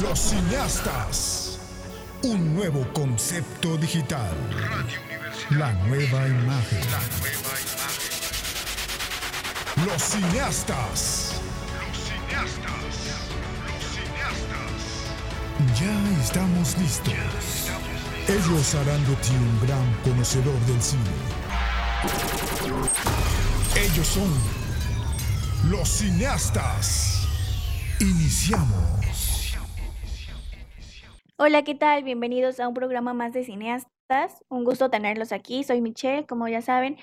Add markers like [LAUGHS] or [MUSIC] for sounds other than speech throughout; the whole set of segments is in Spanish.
Los cineastas. Un nuevo concepto digital. La nueva imagen. Los cineastas. Los cineastas. Los cineastas. Ya estamos listos. Ellos harán de ti un gran conocedor del cine. Ellos son los cineastas. Iniciamos. Hola, ¿qué tal? Bienvenidos a un programa más de cineastas. Un gusto tenerlos aquí. Soy Michelle, como ya saben.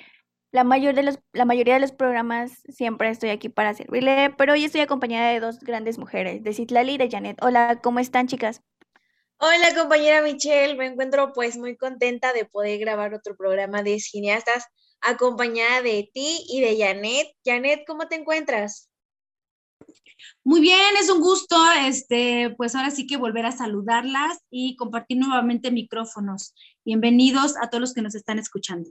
La, mayor de los, la mayoría de los programas siempre estoy aquí para servirle, pero hoy estoy acompañada de dos grandes mujeres, de Citlali y de Janet. Hola, ¿cómo están, chicas? Hola compañera Michelle, me encuentro pues muy contenta de poder grabar otro programa de cineastas acompañada de ti y de Janet. Janet, ¿cómo te encuentras? Muy bien, es un gusto, este, pues ahora sí que volver a saludarlas y compartir nuevamente micrófonos. Bienvenidos a todos los que nos están escuchando.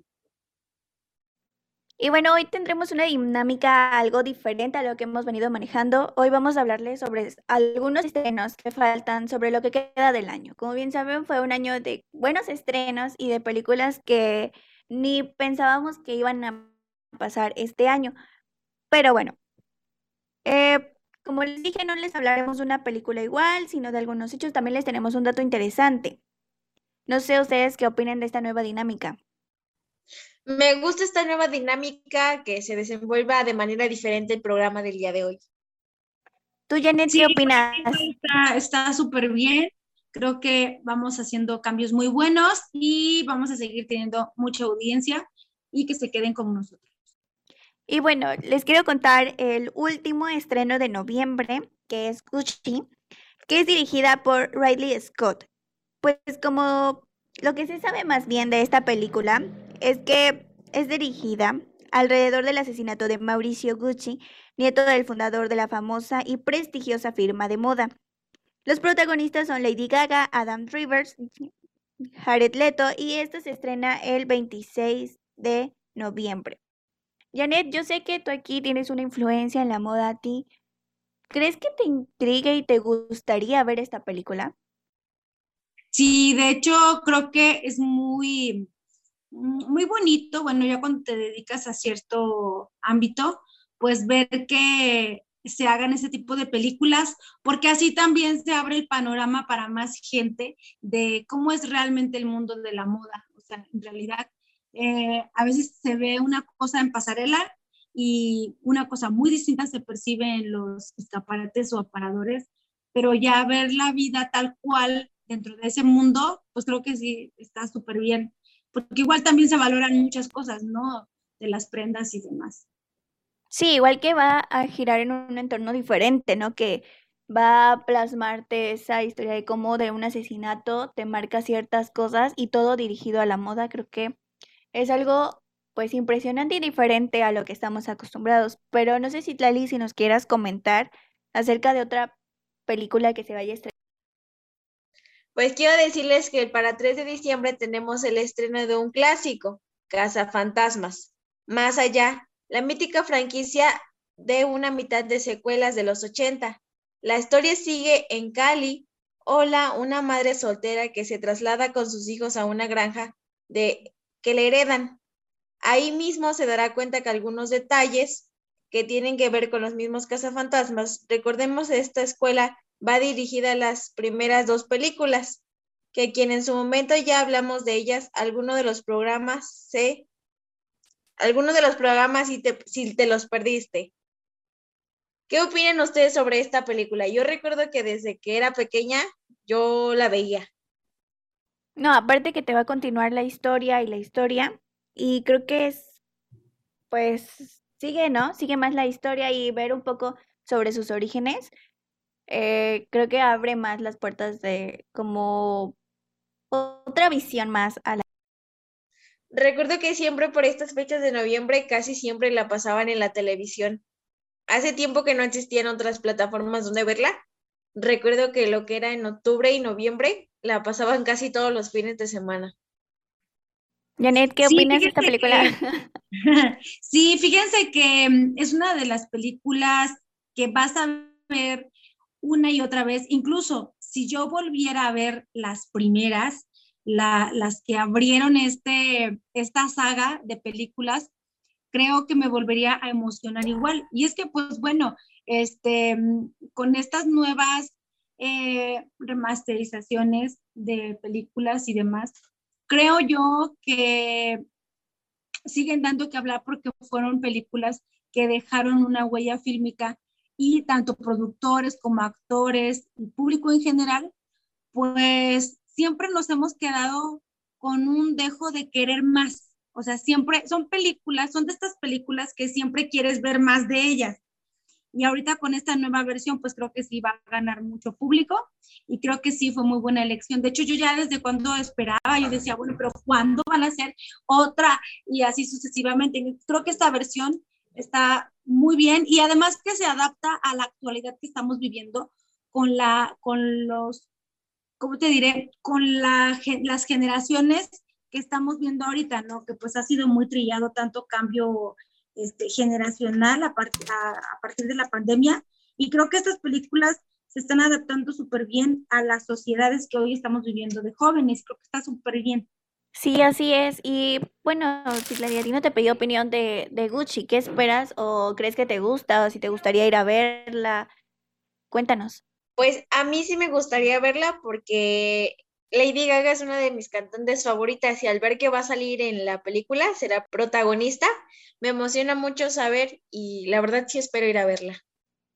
Y bueno, hoy tendremos una dinámica algo diferente a lo que hemos venido manejando. Hoy vamos a hablarles sobre algunos estrenos que faltan sobre lo que queda del año. Como bien saben, fue un año de buenos estrenos y de películas que ni pensábamos que iban a pasar este año. Pero bueno, eh, como les dije, no les hablaremos de una película igual, sino de algunos hechos. También les tenemos un dato interesante. No sé ustedes qué opinan de esta nueva dinámica. Me gusta esta nueva dinámica que se desenvuelva de manera diferente el programa del día de hoy. ¿Tú, Janet, qué opinas? Está súper bien. Creo que vamos haciendo cambios muy buenos y vamos a seguir teniendo mucha audiencia y que se queden con nosotros. Y bueno, les quiero contar el último estreno de noviembre, que es Gucci, que es dirigida por Riley Scott. Pues como lo que se sabe más bien de esta película es que es dirigida alrededor del asesinato de Mauricio Gucci, nieto del fundador de la famosa y prestigiosa firma de moda. Los protagonistas son Lady Gaga, Adam Rivers, Jared Leto y esto se estrena el 26 de noviembre. Janet, yo sé que tú aquí tienes una influencia en la moda a ti. ¿Crees que te intrigue y te gustaría ver esta película? Sí, de hecho creo que es muy, muy bonito, bueno, ya cuando te dedicas a cierto ámbito, pues ver que se hagan ese tipo de películas, porque así también se abre el panorama para más gente de cómo es realmente el mundo de la moda. O sea, en realidad eh, a veces se ve una cosa en pasarela y una cosa muy distinta se percibe en los escaparates o aparadores, pero ya ver la vida tal cual dentro de ese mundo, pues creo que sí está súper bien, porque igual también se valoran muchas cosas, ¿no? De las prendas y demás. Sí, igual que va a girar en un entorno diferente, ¿no? Que va a plasmarte esa historia de cómo de un asesinato te marca ciertas cosas y todo dirigido a la moda, creo que es algo pues impresionante y diferente a lo que estamos acostumbrados. Pero no sé si Tlali, si nos quieras comentar acerca de otra película que se vaya a estrenar. Pues quiero decirles que para 3 de diciembre tenemos el estreno de un clásico, Casa Fantasmas. Más allá, la mítica franquicia de una mitad de secuelas de los 80. La historia sigue en Cali. Hola, una madre soltera que se traslada con sus hijos a una granja de que le heredan. Ahí mismo se dará cuenta que algunos detalles que tienen que ver con los mismos cazafantasmas, recordemos esta escuela va dirigida a las primeras dos películas, que quien en su momento ya hablamos de ellas, algunos de los programas se, algunos de los programas si te, si te los perdiste. ¿Qué opinan ustedes sobre esta película? Yo recuerdo que desde que era pequeña yo la veía. No, aparte que te va a continuar la historia y la historia, y creo que es, pues, sigue, ¿no? Sigue más la historia y ver un poco sobre sus orígenes, eh, creo que abre más las puertas de como otra visión más a la... Recuerdo que siempre por estas fechas de noviembre casi siempre la pasaban en la televisión. Hace tiempo que no existían otras plataformas donde verla. Recuerdo que lo que era en octubre y noviembre la pasaban casi todos los fines de semana. Janet, ¿qué opinas de esta película? [LAUGHS] sí, fíjense que mm, es una de las películas que vas a ver una y otra vez. Incluso si yo volviera a ver las primeras, las que abrieron este, esta saga de películas, creo que me volvería a emocionar igual. Y es que, pues bueno, este, con estas nuevas eh, remasterizaciones de películas y demás, creo yo que siguen dando que hablar porque fueron películas que dejaron una huella fílmica y tanto productores como actores y público en general, pues siempre nos hemos quedado con un dejo de querer más. O sea, siempre son películas, son de estas películas que siempre quieres ver más de ellas. Y ahorita con esta nueva versión, pues creo que sí va a ganar mucho público y creo que sí fue muy buena elección. De hecho, yo ya desde cuando esperaba, yo decía, bueno, pero ¿cuándo van a hacer otra? Y así sucesivamente. Creo que esta versión está muy bien y además que se adapta a la actualidad que estamos viviendo con, la, con los, ¿cómo te diré? Con la, las generaciones que estamos viendo ahorita, ¿no? Que pues ha sido muy trillado tanto cambio este, generacional a, a, partir de la pandemia. Y creo que estas películas se están adaptando súper bien a las sociedades que hoy estamos viviendo de jóvenes. Creo que está súper bien. Sí, así es. Y bueno, si no te pedí opinión de, de Gucci, ¿qué esperas o crees que te gusta o si te gustaría ir a verla? Cuéntanos. Pues a mí sí me gustaría verla porque Lady Gaga es una de mis cantantes favoritas y al ver que va a salir en la película, será protagonista, me emociona mucho saber y la verdad sí espero ir a verla.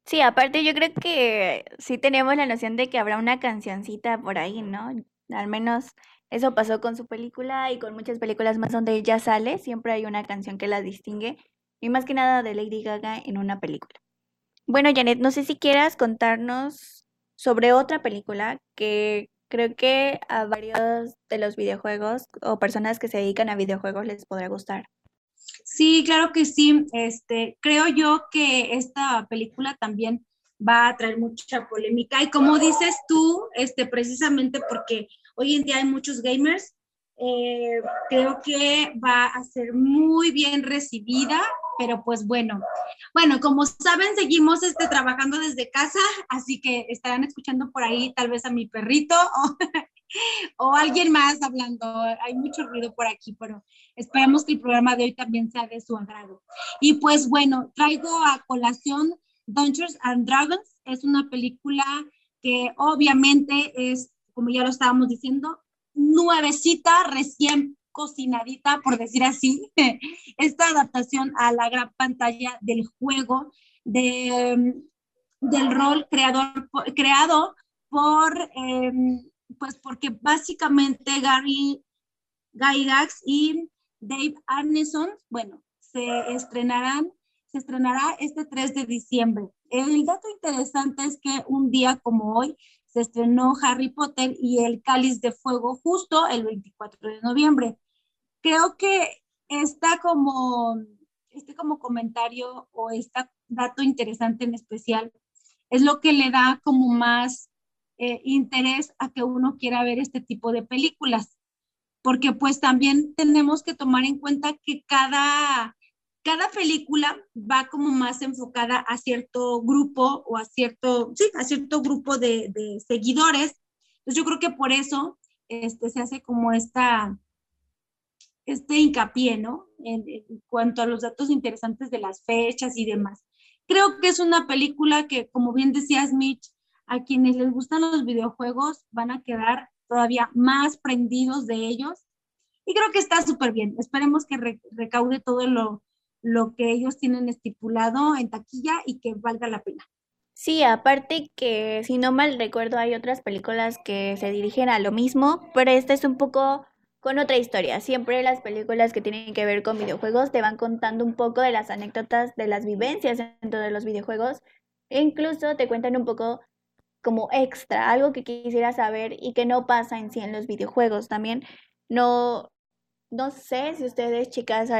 Sí, aparte yo creo que sí tenemos la noción de que habrá una cancioncita por ahí, ¿no? Al menos eso pasó con su película y con muchas películas más donde ella sale, siempre hay una canción que la distingue y más que nada de Lady Gaga en una película. Bueno, Janet, no sé si quieras contarnos sobre otra película que Creo que a varios de los videojuegos o personas que se dedican a videojuegos les podrá gustar. Sí, claro que sí. Este, creo yo que esta película también va a traer mucha polémica y como dices tú, este, precisamente porque hoy en día hay muchos gamers, eh, creo que va a ser muy bien recibida pero pues bueno, bueno, como saben, seguimos este, trabajando desde casa, así que estarán escuchando por ahí tal vez a mi perrito o, [LAUGHS] o alguien más hablando. Hay mucho ruido por aquí, pero esperemos que el programa de hoy también sea de su agrado. Y pues bueno, traigo a colación Dungeons and Dragons. Es una película que obviamente es, como ya lo estábamos diciendo, nuevecita, recién cocinadita, por decir así, [LAUGHS] esta adaptación a la gran pantalla del juego, de, del rol creador, creado por, em, pues porque básicamente Gary Gygax y Dave Arneson, bueno, se estrenarán, se estrenará este 3 de diciembre. El dato interesante es que un día como hoy se estrenó Harry Potter y el Cáliz de Fuego justo el 24 de noviembre creo que está como, este como comentario o este dato interesante en especial es lo que le da como más eh, interés a que uno quiera ver este tipo de películas. Porque pues también tenemos que tomar en cuenta que cada, cada película va como más enfocada a cierto grupo o a cierto, sí, a cierto grupo de, de seguidores. Entonces yo creo que por eso este, se hace como esta, este hincapié, ¿no? En, cuanto a los datos interesantes de las fechas y demás. Creo que es una película que, como bien decías, Mitch, a quienes les gustan los videojuegos van a quedar todavía más prendidos de ellos. Y creo que está súper bien. Esperemos que recaude todo lo, lo que ellos tienen estipulado en taquilla y que valga la pena. Sí, aparte que si no mal recuerdo hay otras películas que se dirigen a lo mismo, pero esta es un poco con otra historia. Siempre las películas que tienen que ver con videojuegos te van contando un poco de las anécdotas, de las vivencias dentro de los videojuegos. E incluso te cuentan un poco como extra, algo que quisiera saber y que no pasa en sí en los videojuegos. También no, no sé si ustedes, chicas,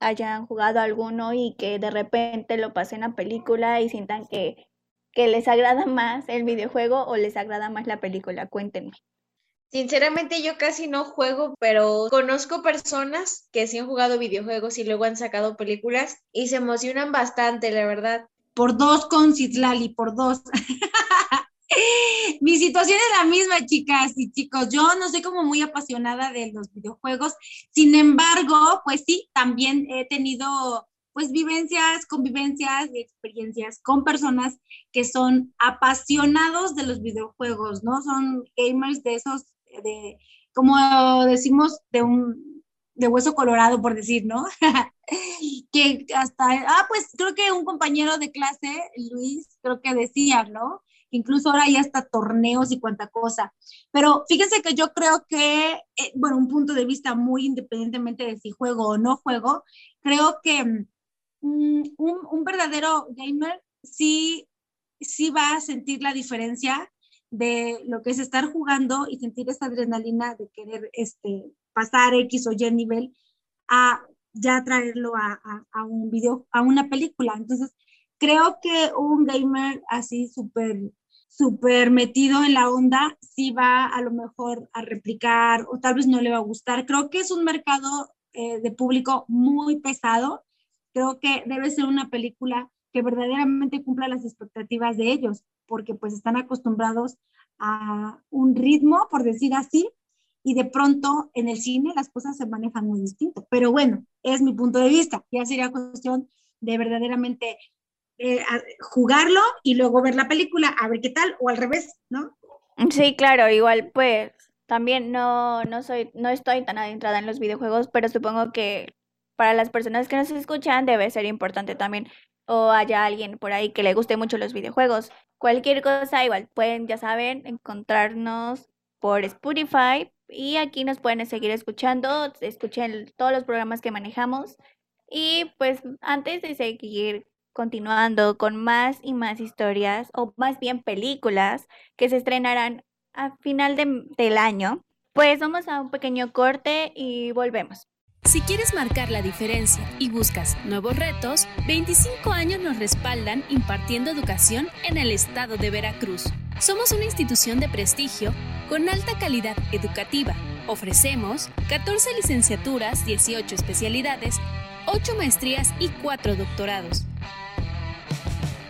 hayan jugado alguno y que de repente lo pasen a película y sientan que, que les agrada más el videojuego o les agrada más la película. Cuéntenme. Sinceramente yo casi no juego, pero conozco personas que sí han jugado videojuegos y luego han sacado películas y se emocionan bastante, la verdad. Por dos con Citlali, por dos. [LAUGHS] [LAUGHS] Mi situación es la misma, chicas y chicos. Yo no soy como muy apasionada de los videojuegos. Sin embargo, pues sí, también he tenido pues vivencias, convivencias y experiencias con personas que son apasionados de los videojuegos, ¿no? Son gamers de esos, de, como decimos, de un, de hueso colorado, por decir, ¿no? [LAUGHS] que hasta, ah, pues creo que un compañero de clase, Luis, creo que decía, ¿no? Incluso ahora ya hasta torneos y cuanta cosa. Pero fíjense que yo creo que, eh, bueno, un punto de vista muy independientemente de si juego o no juego, creo que Mm, un, verdadero gamer sí, sí va a sentir la diferencia de lo que es estar jugando y sentir esa adrenalina de querer este, pasar X o Y nivel a ya traerlo a, a, un video, a una película. Entonces, creo que un gamer así súper súper metido en la onda, sí va a lo mejor a replicar o tal vez no le va a gustar. Creo que es un mercado eh, de público muy pesado creo que debe ser una película que verdaderamente cumpla las expectativas de ellos, porque pues están acostumbrados a un ritmo, por decir así, y de pronto en el cine las cosas se manejan muy distinto. Pero bueno, es mi punto de vista. Ya sería cuestión de verdaderamente eh, jugarlo y luego ver la película, a ver qué tal, o al revés, ¿no? Sí, claro, igual pues también no, no soy, no estoy tan adentrada en los videojuegos, pero supongo que para las personas que nos escuchan debe ser importante también o haya alguien por ahí que le guste mucho los videojuegos. Cualquier cosa, igual pueden, ya saben, encontrarnos por Spotify y aquí nos pueden seguir escuchando, escuchen todos los programas que manejamos y pues antes de seguir continuando con más y más historias o más bien películas que se estrenarán a final del año, pues vamos a un pequeño corte y volvemos. Si quieres marcar la diferencia y buscas nuevos retos, 25 años nos respaldan impartiendo educación en el estado de Veracruz. Somos una institución de prestigio con alta calidad educativa. Ofrecemos 14 licenciaturas, 18 especialidades, 8 maestrías y 4 doctorados.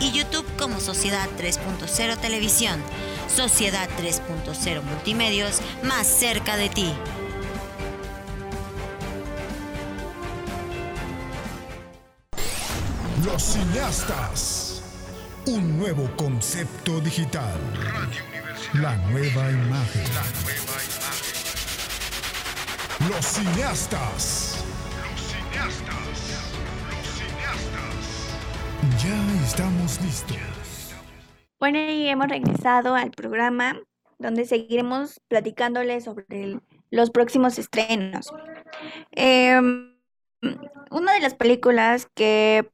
y YouTube como Sociedad 3.0 Televisión, Sociedad 3.0 Multimedios, más cerca de ti. Los cineastas. Un nuevo concepto digital. La nueva imagen. Los cineastas. Los cineastas. Ya estamos listos. Bueno, y hemos regresado al programa donde seguiremos platicándoles sobre los próximos estrenos. Em, una de las películas que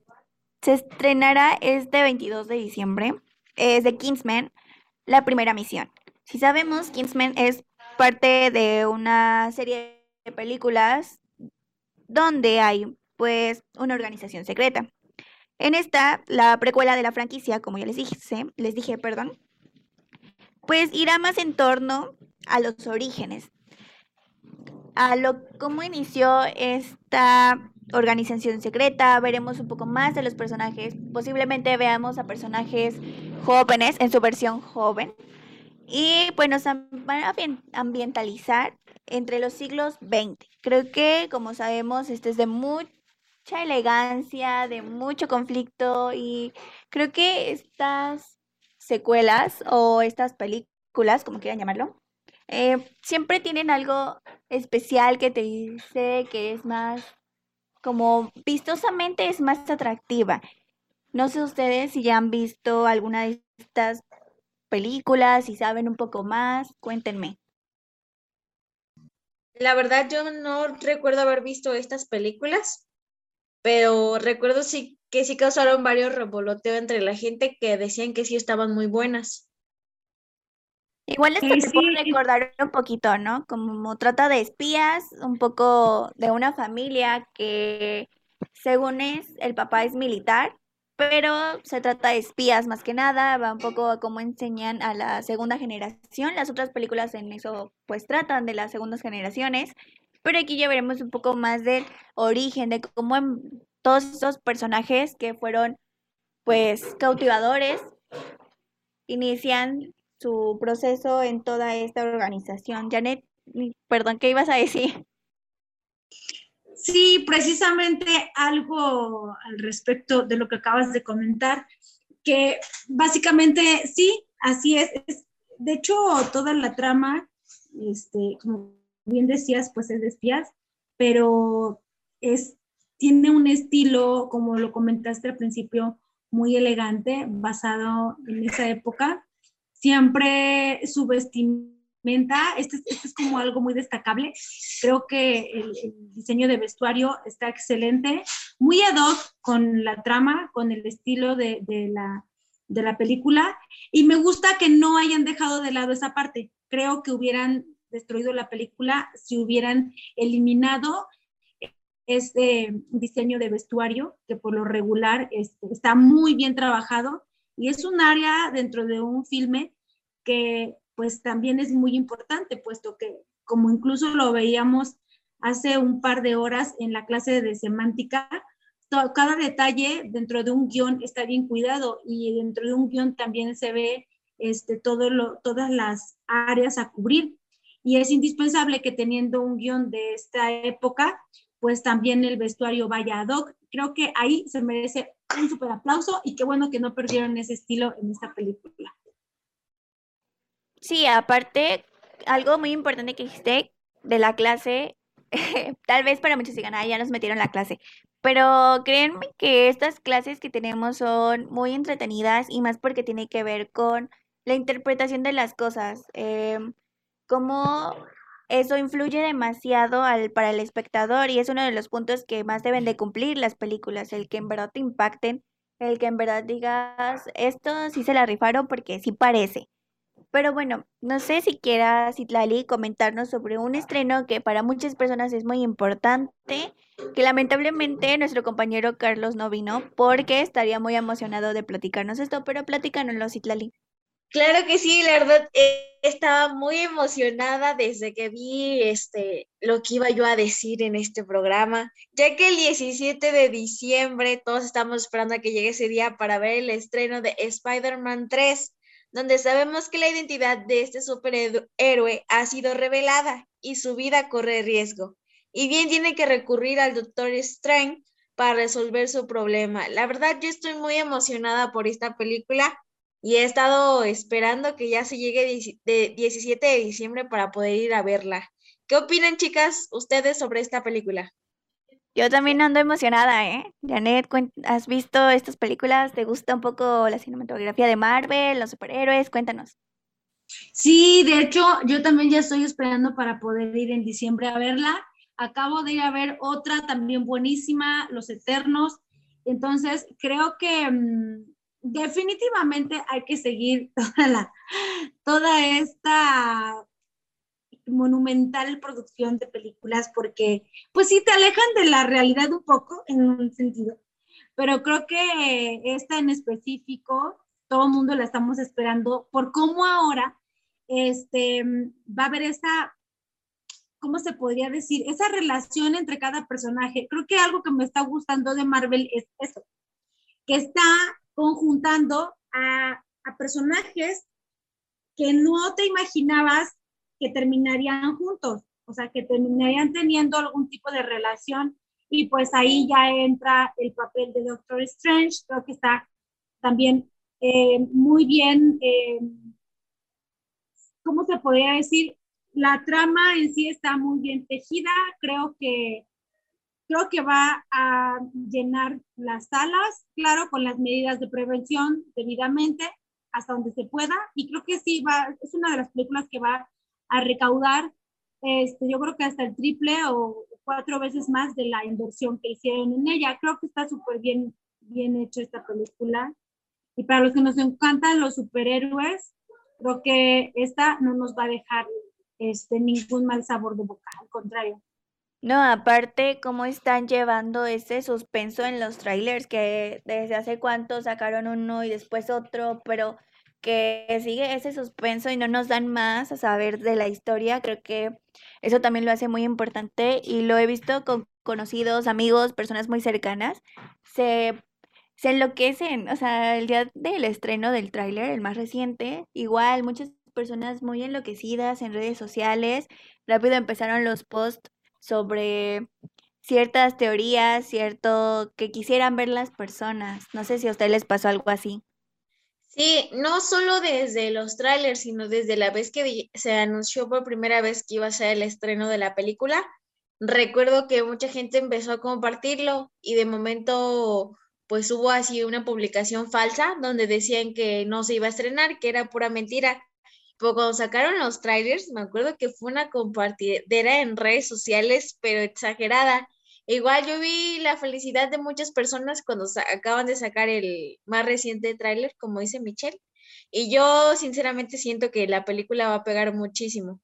se estrenará este 22 de diciembre es The Kingsman, la primera misión. Si sabemos, Kingsman es parte de una serie de películas donde hay pues una organización secreta. En esta, la precuela de la franquicia, como ya les dije, les dije, perdón, pues irá más en torno a los orígenes, a lo cómo inició esta organización secreta, veremos un poco más de los personajes, posiblemente veamos a personajes jóvenes en su versión joven y pues nos van a ambien- ambientalizar entre los siglos XX. Creo que, como sabemos, este es de mucha elegancia, de mucho conflicto y creo que estas secuelas o estas películas, como quieran llamarlo, eh, siempre tienen algo especial que te dice que es más, como vistosamente es más atractiva. No sé ustedes si ya han visto alguna de estas películas, si saben un poco más, cuéntenme. La verdad, yo no recuerdo haber visto estas películas, pero recuerdo sí que sí causaron varios revoloteos entre la gente que decían que sí estaban muy buenas. Igual esto Eh, te puedo sí, recordar un poquito, ¿no? Como trata de espías, un poco de una familia que, según es, el papá es militar, pero se trata de espías más que nada, va un poco a cómo enseñan a la segunda generación. Las otras películas en eso, pues tratan de las segundas generaciones, pero aquí ya veremos un poco más del origen, de cómo en- todos esos personajes que fueron, pues, cautivadores, inician su proceso en toda esta organización. Janet, mm, perdón, ¿qué ibas a decir? Sí, precisamente algo al respecto de lo que acabas de comentar, que básicamente sí, así es- de hecho, toda la trama, este, como bien decías, pues es de espías, pero es, tiene un estilo, como lo comentaste al principio, muy elegante, basado en esa época. Siempre su vestimenta, este, es- este es como algo muy destacable. Creo que el, diseño de vestuario está excelente, muy ad hoc con la trama, con el estilo de la, de la película. Y me gusta que no hayan dejado de lado esa parte. Creo que hubieran destruido la película si hubieran eliminado este diseño de vestuario, que por lo regular este, está muy bien trabajado y es un área dentro de un filme que pues también es muy importante, puesto que como incluso lo veíamos hace un par de horas en la clase de semántica, to- cada detalle dentro de un guion está bien cuidado y dentro de un guion también se ve este, todo lo, todas las áreas a cubrir. Y es indispensable que teniendo un guion de esta época, pues también el vestuario vaya ad hoc. Creo que ahí se merece un super aplauso y qué bueno que no perdieron ese estilo en esta película. Sí, aparte, algo muy importante que dijiste de la clase, [LAUGHS] tal vez para muchos digan, ah, ya nos metieron la clase, pero créanme que estas clases que tenemos son muy entretenidas y más porque tiene que ver con la interpretación de las cosas, em, cómo eso influye demasiado al, para el espectador y es uno de los puntos que más deben de cumplir las películas, el que en verdad te impacten, el que en verdad digas, esto sí se la rifaron porque sí parece. Pero bueno, no sé si quieras, Citlali, comentarnos sobre un estreno que para muchas personas es muy importante, que lamentablemente nuestro compañero Carlos no vino porque estaría muy emocionado de platicarnos esto, pero platícanoslo, Citlali. Claro que sí, la verdad, eh, estaba muy emocionada desde que vi este, lo que iba yo a decir en este programa, ya que el 17 de diciembre todos estamos esperando a que llegue ese día para ver el estreno de Spider-Man 3, donde sabemos que la identidad de este superhéroe ha sido revelada y su vida corre riesgo. Y bien tiene que recurrir al Doctor Strange para resolver su problema. La verdad, yo estoy muy emocionada por esta película y he estado esperando que ya se llegue de 17 de diciembre para poder ir a verla. ¿Qué opinan, chicas, ustedes sobre esta película? Yo también ando emocionada, ¿eh? Janet, ¿has visto estas películas? ¿Te gusta un poco la cinematografía de Marvel, los superhéroes? Cuéntanos. Sí, de hecho, yo también ya estoy esperando para poder ir en diciembre a verla. Acabo de ir a ver otra también buenísima, Los Eternos. Entonces, creo que mm, definitivamente hay que seguir [LAUGHS] toda, la, toda esta monumental producción de películas porque pues sí te alejan de la realidad un poco en un sentido, pero creo que esta en específico, todo el mundo la estamos esperando por cómo ahora este, va a haber esa, ¿cómo se podría decir? Esa relación entre cada personaje. Creo que algo que me está gustando de Marvel es eso, que está conjuntando a, personajes que no te imaginabas que terminarían juntos, o sea, que terminarían teniendo algún tipo de relación y pues ahí ya entra el papel de Doctor Strange, creo que está también eh, muy bien, eh, ¿cómo se podría decir? La trama en sí está muy bien tejida, creo que creo que va a llenar las salas, claro, con las medidas de prevención debidamente hasta donde se pueda y creo que sí va, es una de las películas que va a recaudar, este, yo creo que hasta el triple o cuatro veces más de la inversión que hicieron en ella. Creo que está súper bien, bien hecho esta película. Y para los que nos encantan los superhéroes, creo que esta no nos va a dejar este, ningún mal sabor de boca, al contrario. No, aparte, cómo están llevando ese suspenso en los trailers, que desde hace cuánto sacaron uno y después otro, pero que sigue ese suspenso y no nos dan más a saber de la historia, creo que eso también lo hace muy importante y lo he visto con conocidos, amigos, personas muy cercanas, se, enloquecen, o sea, el día del estreno del tráiler, el más reciente, igual muchas personas muy enloquecidas en redes sociales, rápido empezaron los posts sobre ciertas teorías, cierto que quisieran ver las personas. No sé si a ustedes les pasó algo así. Sí, no solo desde los trailers, sino desde la vez que se anunció por primera vez que iba a ser el estreno de la película. Recuerdo que mucha gente empezó a compartirlo y de momento pues hubo así una publicación falsa donde decían que no se iba a estrenar, que era pura mentira. Pero cuando sacaron los trailers, me acuerdo que fue una compartidera en redes sociales, pero exagerada. Igual yo vi la felicidad de muchas personas cuando acaban de sacar el más reciente tráiler, como dice Michelle. Y yo sinceramente siento que la película va a pegar muchísimo.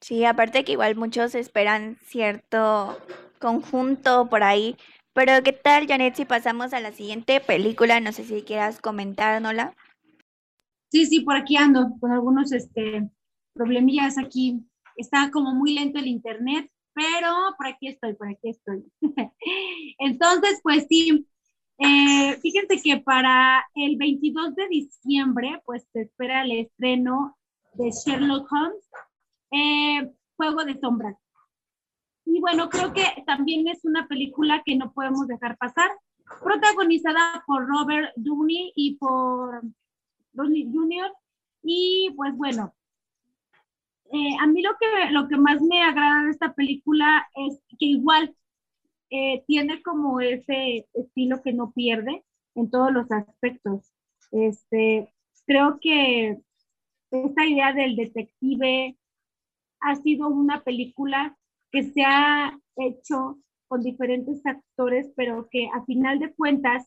Sí, aparte que igual muchos esperan cierto conjunto por ahí. Pero ¿qué tal, Janet, si pasamos a la siguiente película? No sé si quieras comentárnosla. Sí, sí, por aquí ando con algunos este, problemillas aquí. Está como muy lento el internet, pero por aquí estoy, por aquí estoy. [LAUGHS] Entonces, pues sí, eh, fíjense que para el 22 de diciembre, pues se espera el estreno de Sherlock Holmes, eh, Juego de Sombras. Y bueno, creo que también es una película que no podemos dejar pasar, protagonizada por Robert Downey y por Downey Jr. Y pues bueno, eh, a mí lo que, lo que más me agrada de esta película es que igual eh, tiene como ese estilo que no pierde en todos los aspectos. Este, creo que esta idea del detective ha sido una película que se ha hecho con diferentes actores, pero que a final de cuentas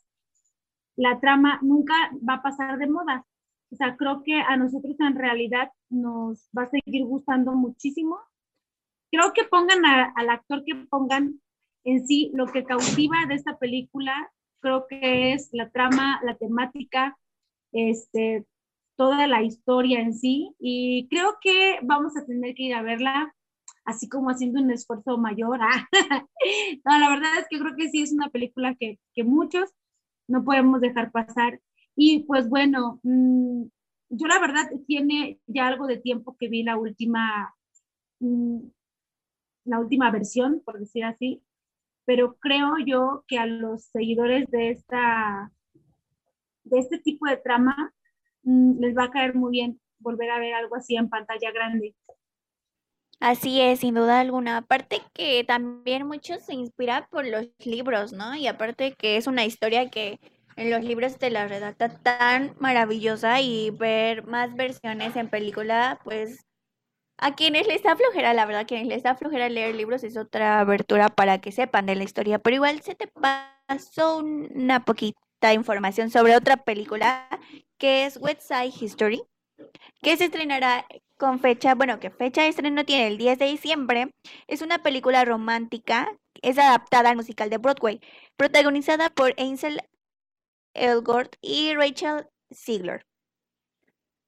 la trama nunca va a pasar de moda. O sea, creo que a nosotros en realidad nos va a seguir gustando muchísimo. Creo que pongan al actor que pongan en sí lo que cautiva de esta película, creo que es la trama, la temática, este, toda la historia en sí. Y creo que vamos a tener que ir a verla así como haciendo un esfuerzo mayor. [LAUGHS] no, la verdad es que creo que sí es una película que, que muchos no podemos dejar pasar y pues bueno, mm, yo la verdad tiene ya algo de tiempo que vi la última, mm, la última versión, por decir así. pero creo yo que a los seguidores de esta de este tipo de trama mm, les va a caer muy bien volver a ver algo así en pantalla grande. Así es, sin duda alguna. Aparte que también muchos se inspiran por los libros, ¿no? Y aparte que es una historia que en los libros te la redacta tan maravillosa y ver más versiones en película, pues a quienes les da flojera, la verdad, quienes les da flojera leer libros es otra abertura para que sepan de la historia, pero igual se te pasó una poquita información sobre otra película que es West Side History, que se estrenará con fecha, bueno, que fecha de estreno tiene el 10 de diciembre. Es una película romántica, es adaptada al musical de Broadway, protagonizada por Ansel Elgort y Rachel Ziegler.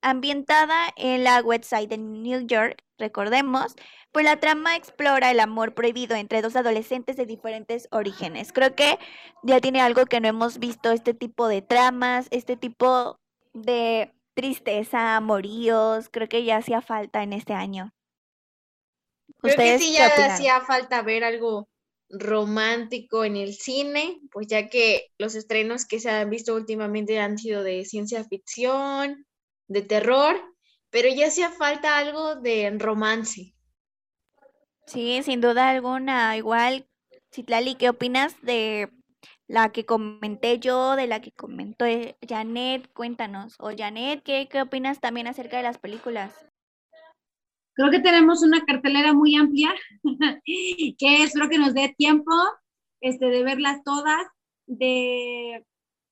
Ambientada en la West Side de New York, recordemos, pues la trama explora el amor prohibido entre dos adolescentes de diferentes orígenes. Creo que ya tiene algo que no hemos visto, este tipo de tramas, este tipo de tristeza, amoríos, creo que ya hacía falta en este año. Creo que sí ya hacía falta ver algo romántico en el cine, pues ya que los estrenos que se han visto últimamente han sido de ciencia ficción, de terror, pero ya hacía falta algo de romance. Sí, sin duda alguna. Igual, Citlali, ¿qué opinas de la que comenté yo, de la que comentó Janet, cuéntanos. O Janet, ¿qué, ¿qué opinas también acerca de las películas? Creo que tenemos una cartelera muy amplia, [LAUGHS] que espero que nos dé tiempo este, de verlas todas, de,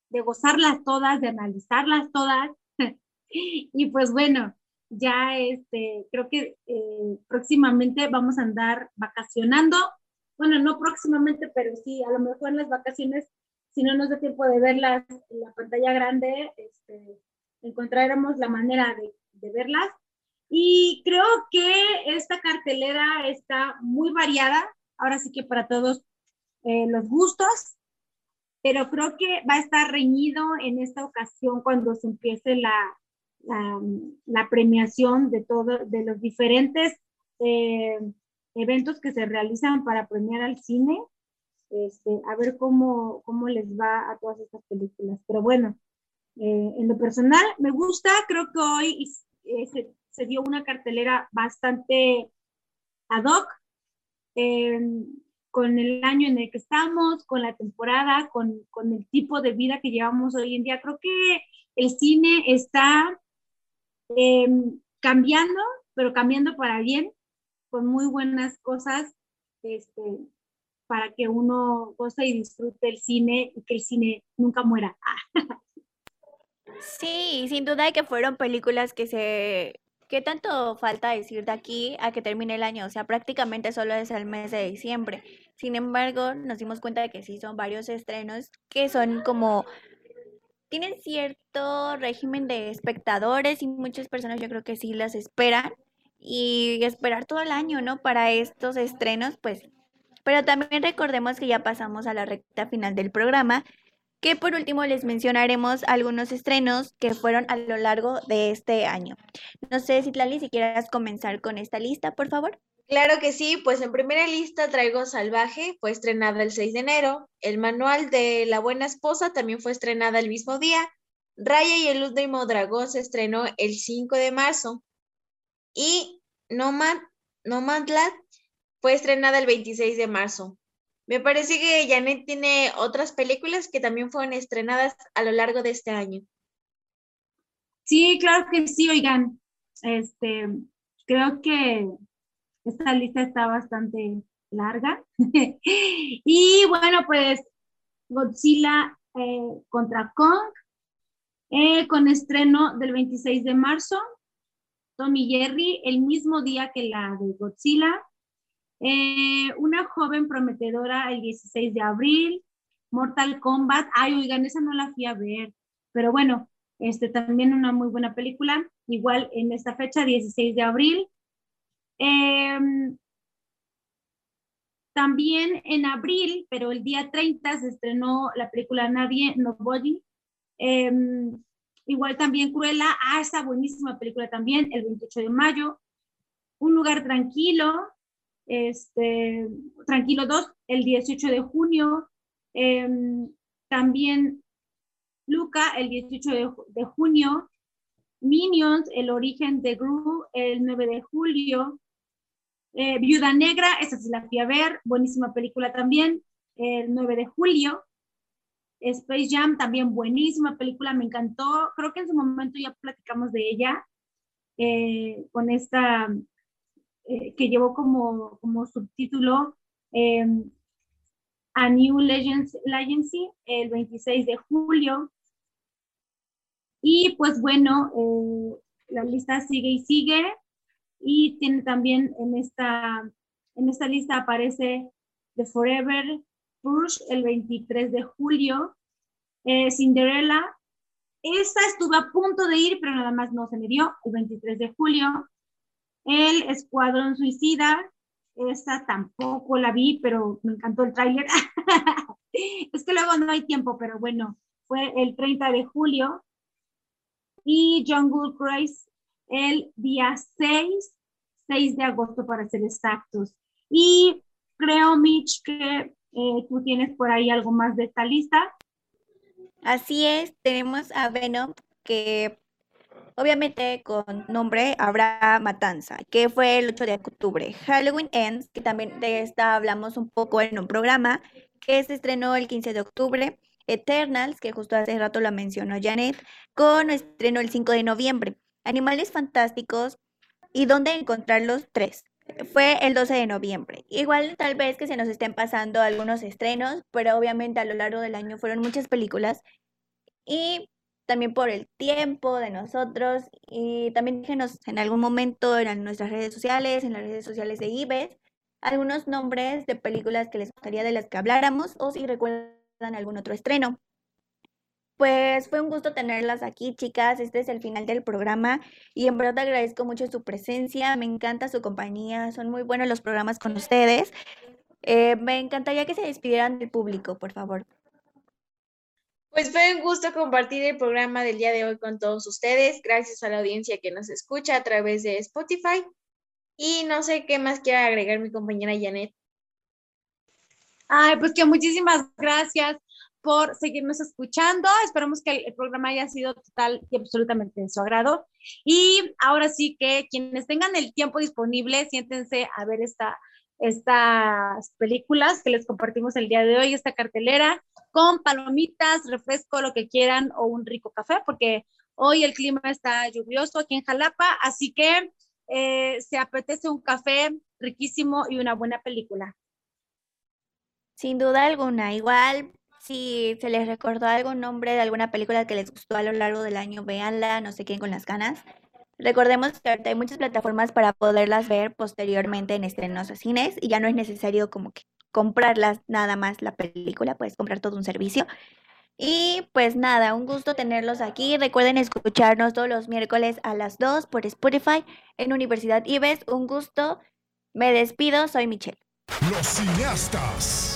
de gozarlas todas, de analizarlas todas. [LAUGHS] y pues bueno, ya este, creo que eh, próximamente vamos a andar vacacionando bueno, no próximamente, pero sí, a lo mejor en las vacaciones, si no nos da tiempo de verlas en la pantalla grande, este, encontraremos la manera de, verlas. Y creo que esta cartelera está muy variada, ahora sí que para todos eh, los gustos, pero creo que va a estar reñido en esta ocasión cuando se empiece la, la, premiación de, todo, de los diferentes eh, eventos que se realizan para premiar al cine, este, a ver cómo, cómo les va a todas estas películas. Pero bueno, eh, en lo personal me gusta, creo que hoy eh, se, dio una cartelera bastante ad hoc em, con el año en el que estamos, con la temporada, con, con el tipo de vida que llevamos hoy en día. Creo que el cine está em, cambiando, pero cambiando para bien con muy buenas cosas este, para que uno goce y disfrute el cine y que el cine nunca muera. [LAUGHS] Sí, sin duda que fueron películas que se... ¿Qué tanto falta decir de aquí a que termine el año? O sea, prácticamente solo es el mes de diciembre. Sin embargo, nos dimos cuenta de que sí son varios estrenos que son como tienen cierto régimen de espectadores y muchas personas yo creo que sí las esperan y esperar todo el año, ¿no? Para estos estrenos, pues. Pero también recordemos que ya pasamos a la recta final del programa, que por último les mencionaremos algunos estrenos que fueron a lo largo de este año. No sé, Citlali, si quieras comenzar con esta lista, por favor. Claro que sí, pues en primera lista traigo Salvaje, fue estrenada el 6 de enero. El manual de La Buena Esposa también fue estrenada el mismo día. Raya y el último dragón se estrenó el 5 de marzo y Nomad, Nomadland fue estrenada el 26 de marzo. Me parece que Janet tiene otras películas que también fueron estrenadas a lo largo de este año. Sí, claro que sí, oigan. Este, creo que esta lista está bastante larga. [LAUGHS] y bueno, pues Godzilla eh, contra Kong, eh, con estreno del 26 de marzo. Tommy Jerry el mismo día que la de Godzilla. Eh, una joven prometedora el 16 de abril. Mortal Kombat. Ay, oigan, esa no la fui a ver. Pero bueno, este también una muy buena película. Igual en esta fecha, 16 de abril. Em, también en abril, pero el día 30 se estrenó la película Nadie, Nobody. Eh, Igual también Cruella, ah, esa buenísima película también, el 28 de mayo. Un lugar tranquilo, este, Tranquilo 2 el 18 de junio, em, también Luca el 18 de, junio, Minions, el origen de Gru el 9 de julio, eh, Viuda Negra, esa sí la fui a ver, buenísima película también, el 9 de julio, Space Jam, también buenísima película, me encantó. Creo que en su momento ya platicamos de ella, eh, con esta, eh, que llevó como, como subtítulo em, A New Legends, Legacy, el 26 de julio. Y pues bueno, eh, la lista sigue y sigue. Y tiene también en esta, en esta lista aparece The Forever, Push el 23 de julio. Eh, Cinderella, esa estuve a punto de ir, pero nada más no se me dio, el 23 de julio. El Escuadrón Suicida, esa tampoco la vi, pero me encantó el tráiler. [LAUGHS] es que luego no hay tiempo, pero bueno, fue el 30 de julio. Y Jungle Cruise el día 6, 6 de agosto para ser exactos. Y creo, Mitch, que eh, tú tienes por ahí algo más de esta lista. Así es, tenemos a Venom, que obviamente con nombre habrá Matanza, que fue el 8 de octubre. Halloween Ends, que también de esta hablamos un poco en un programa, que se estrenó el 15 de octubre. Eternals, que justo hace rato la mencionó Janet, con estreno el 5 de noviembre. Animales Fantásticos y dónde encontrarlos tres fue el 12 de noviembre. Igual tal vez que se nos estén pasando algunos estrenos, pero obviamente a lo largo del año fueron muchas películas y también por el tiempo de nosotros y también déjenos en algún momento en nuestras redes sociales, en las redes sociales de IBES, algunos nombres de películas que les gustaría de las que habláramos o si recuerdan algún otro estreno. Pues fue un gusto tenerlas aquí, chicas. Este es el final del programa y en verdad agradezco mucho su presencia. Me encanta su compañía. Son muy buenos los programas con ustedes. Eh, me encantaría que se despidieran del público, por favor. Pues fue un gusto compartir el programa del día de hoy con todos ustedes. Gracias a la audiencia que nos escucha a través de Spotify. Y no sé qué más quiera agregar mi compañera Janet. Ay, pues que muchísimas gracias por seguirnos escuchando. Esperamos que el, programa haya sido total y absolutamente de su agrado. Y ahora sí que quienes tengan el tiempo disponible, siéntense a ver esta, estas películas que les compartimos el día de hoy, esta cartelera, con palomitas, refresco, lo que quieran, o un rico café, porque hoy el clima está lluvioso aquí en Jalapa, así que eh, se apetece un café riquísimo y una buena película. Sin duda alguna, igual si se les recordó algún nombre de alguna película que les gustó a lo largo del año, véanla, no se queden con las ganas. Recordemos que hay muchas plataformas para poderlas ver posteriormente en estrenos a cines y ya no es necesario como que comprarlas nada más la película, puedes comprar todo un servicio. Y pues nada, un gusto tenerlos aquí. Recuerden escucharnos todos los miércoles a las 2 por Spotify en Universidad Ives. Un gusto. Me despido, soy Michelle. Los cineastas.